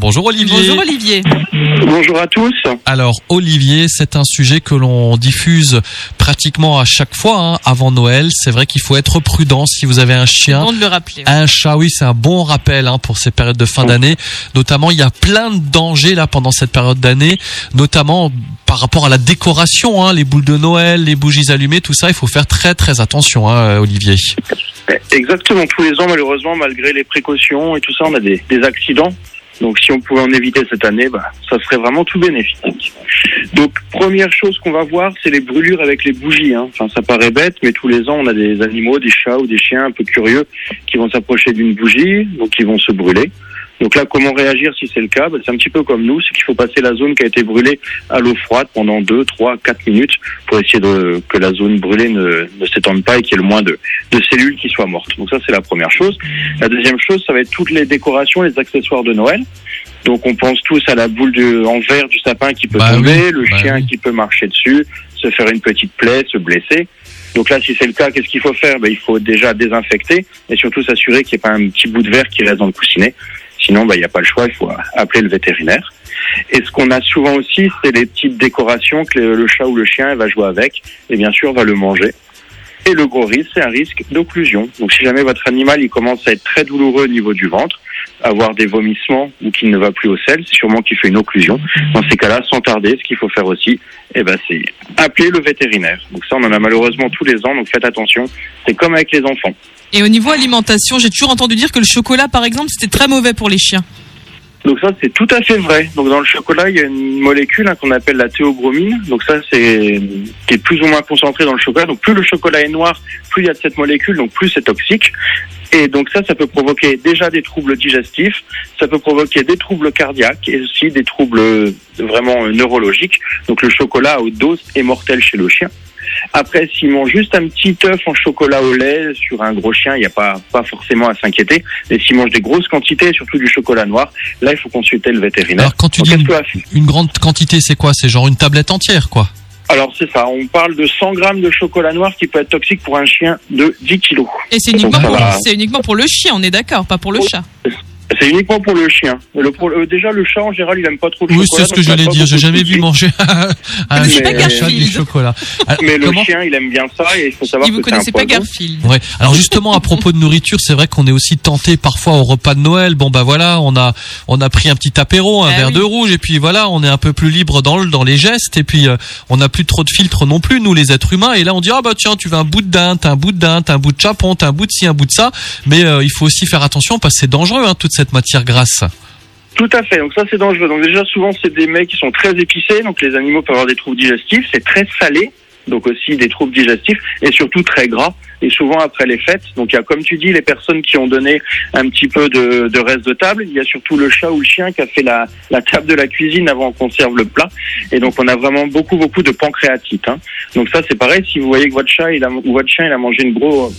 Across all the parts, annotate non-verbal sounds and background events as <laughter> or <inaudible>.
Bonjour Olivier. Bonjour Olivier. Bonjour à tous. Alors Olivier, c'est un sujet que l'on diffuse pratiquement à chaque fois hein, avant Noël. C'est vrai qu'il faut être prudent si vous avez un chien. Bon de le rappeler. Un chat, oui, c'est un bon rappel hein, pour ces périodes de fin d'année. Notamment, il y a plein de dangers là pendant cette période d'année, notamment par rapport à la décoration, hein, les boules de Noël, les bougies allumées, tout ça. Il faut faire très très attention, hein, Olivier. Exactement. Tous les ans, malheureusement, malgré les précautions et tout ça, on a des, des accidents. Donc si on pouvait en éviter cette année, bah, ça serait vraiment tout bénéfique. Donc première chose qu'on va voir, c'est les brûlures avec les bougies. Hein. Enfin, ça paraît bête, mais tous les ans, on a des animaux, des chats ou des chiens un peu curieux qui vont s'approcher d'une bougie, donc ils vont se brûler. Donc là, comment réagir si c'est le cas? Bah, C'est un petit peu comme nous, c'est qu'il faut passer la zone qui a été brûlée à l'eau froide pendant 2, 3, 4 minutes pour essayer de, que la zone brûlée ne, ne s'étende pas et qu'il y ait le moins de, de cellules qui soient mortes. Donc ça, c'est la première chose. La deuxième chose, ça va être toutes les décorations, les accessoires de Noël. Donc on pense tous à la boule de, en verre du sapin qui peut Bah tomber, oui, le bah chien oui. qui peut marcher dessus, se faire une petite plaie, se blesser. Donc là, si c'est le cas, qu'est-ce qu'il faut faire? Ben, Il faut déjà désinfecter et surtout s'assurer qu'il n'y ait pas un petit bout de verre qui reste dans le coussinet. Sinon, ben, il n'y a pas le choix, il faut appeler le vétérinaire. Et ce qu'on a souvent aussi, c'est les petites décorations que le, le chat ou le chien va jouer avec et bien sûr va le manger. Et le gros risque, c'est un risque d'occlusion. Donc si jamais votre animal il commence à être très douloureux au niveau du ventre, avoir des vomissements ou qu'il ne va plus au sel, c'est sûrement qu'il fait une occlusion. Dans ces cas-là, sans tarder, ce qu'il faut faire aussi, eh ben, c'est appeler le vétérinaire. Donc ça, on en a malheureusement tous les ans, donc faites attention. C'est comme avec les enfants. Et au niveau alimentation, j'ai toujours entendu dire que le chocolat, par exemple, c'était très mauvais pour les chiens. Donc ça, c'est tout à fait vrai. Donc dans le chocolat, il y a une molécule hein, qu'on appelle la théobromine. Donc ça, c'est qui est plus ou moins concentrée dans le chocolat. Donc plus le chocolat est noir, plus il y a de cette molécule, donc plus c'est toxique. Et donc ça, ça peut provoquer déjà des troubles digestifs, ça peut provoquer des troubles cardiaques et aussi des troubles euh, vraiment neurologiques. Donc le chocolat à haute dose est mortel chez le chien. Après, s'il mange juste un petit œuf en chocolat au lait sur un gros chien, il n'y a pas, pas forcément à s'inquiéter. Mais s'il mange des grosses quantités, surtout du chocolat noir, là, il faut consulter le vétérinaire. Alors quand tu Donc, dis une, une grande quantité, c'est quoi? C'est genre une tablette entière, quoi? Alors, c'est ça. On parle de 100 grammes de chocolat noir qui peut être toxique pour un chien de 10 kilos. Et uniquement, va. c'est uniquement pour le chien, on est d'accord, pas pour le chat. C'est uniquement pour le chien. Le, pour le- déjà, le chat, en général, il aime pas trop le Oui, chocolat. c'est ce que j'allais dire. J'ai jamais vu manger <laughs> un chat du chocolat. <laughs> Alors, Mais le comment chien, il aime bien ça et il faut savoir Si vous que un connaissez pas. Garfield? Ouais. Alors justement à propos de nourriture, c'est vrai qu'on est aussi tenté parfois au repas de Noël. Bon bah voilà, on a on a pris un petit apéro, un Ah verre oui. de rouge et puis voilà, on est un peu plus libre dans le dans les gestes et puis euh, on n'a plus trop de filtres non plus nous les êtres humains et là on dit ah bah tiens, tu veux un bout de dinde, un bout de dinde, un bout de chapon, un bout de ci, un bout de ça, mais euh, il faut aussi faire attention parce que c'est dangereux hein, toute cette matière grasse. Tout à fait. Donc ça, c'est dangereux. Donc déjà, souvent, c'est des mets qui sont très épicés. Donc les animaux peuvent avoir des troubles digestifs. C'est très salé. Donc aussi des troubles digestifs et surtout très gras. Et souvent après les fêtes. Donc il y a, comme tu dis, les personnes qui ont donné un petit peu de, reste de table. Il y a surtout le chat ou le chien qui a fait la, table de la cuisine avant qu'on serve le plat. Et donc on a vraiment beaucoup, beaucoup de pancréatite. hein. Donc ça, c'est pareil. Si vous voyez que votre chat ou votre chien il a mangé une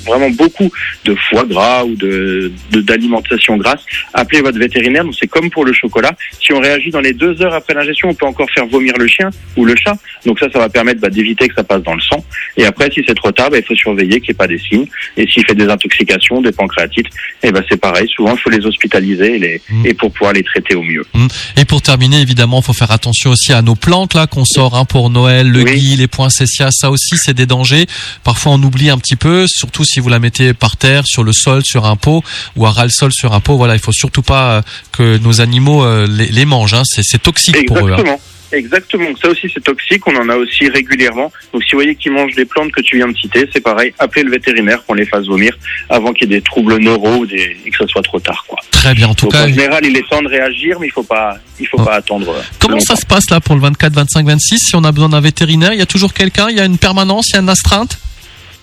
vraiment beaucoup de foie gras ou de- d'alimentation grasse, appelez votre vétérinaire. Donc c'est comme pour le chocolat. Si on réagit dans les deux heures après l'ingestion, on peut encore faire vomir le chien ou le chat. Donc ça, ça va permettre bah, d'éviter que ça passe dans le sang. Et après, si c'est trop tard, bah, il faut surveiller qu'il n'y ait pas des signes. Et s'il fait des intoxications, des pancréatites, et ben c'est pareil. Souvent, il faut les hospitaliser et, les, Mm. et pour pouvoir les traiter au mieux. Et pour terminer, évidemment, faut faire attention aussi à nos plantes là qu'on sort hein, pour Noël, le Oui. gui, les poinsettias, ça aussi c'est des dangers. Parfois on oublie un petit peu, surtout si vous la mettez par terre, sur le sol, sur un pot ou à ras le sol sur un pot. Voilà, il faut surtout pas euh, que nos animaux euh, les, les mangent. Hein. C'est, toxique pour eux. hein. Exactement. Ça aussi, c'est toxique. On en a aussi régulièrement. Donc si vous voyez qu'ils mangent des plantes que tu viens de citer, c'est pareil. Appelez le vétérinaire qu'on les fasse vomir avant qu'il y ait des troubles ou des, et que ce soit trop tard. Quoi. Très bien. En tout Donc cas, en général, il est temps de réagir, mais il faut pas, il faut Oh. pas attendre. euh, comment ça se passe là pour le 24, 25, 26 Si on a besoin d'un vétérinaire, il y a toujours quelqu'un, il y a une permanence, il y a une astreinte?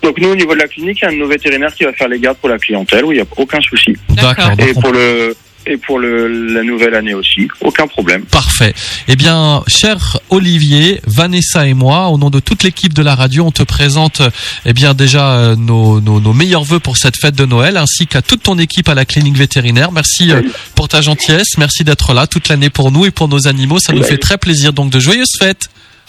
Donc nous, au niveau de la clinique, il y a un de nos vétérinaires qui va faire les gardes pour la clientèle, où il n'y a aucun souci. D'accord. Et pour le et pour le, la nouvelle année aussi, aucun problème. Parfait. Eh bien, cher Olivier, Vanessa et moi, au nom de toute l'équipe de la radio, on te présente eh bien déjà euh, nos, nos, nos meilleurs vœux pour cette fête de Noël, ainsi qu'à toute ton équipe à la clinique vétérinaire. Merci euh, pour ta gentillesse, merci d'être là toute l'année pour nous et pour nos animaux. Ça nous Oui. fait très plaisir. Donc de joyeuses fêtes.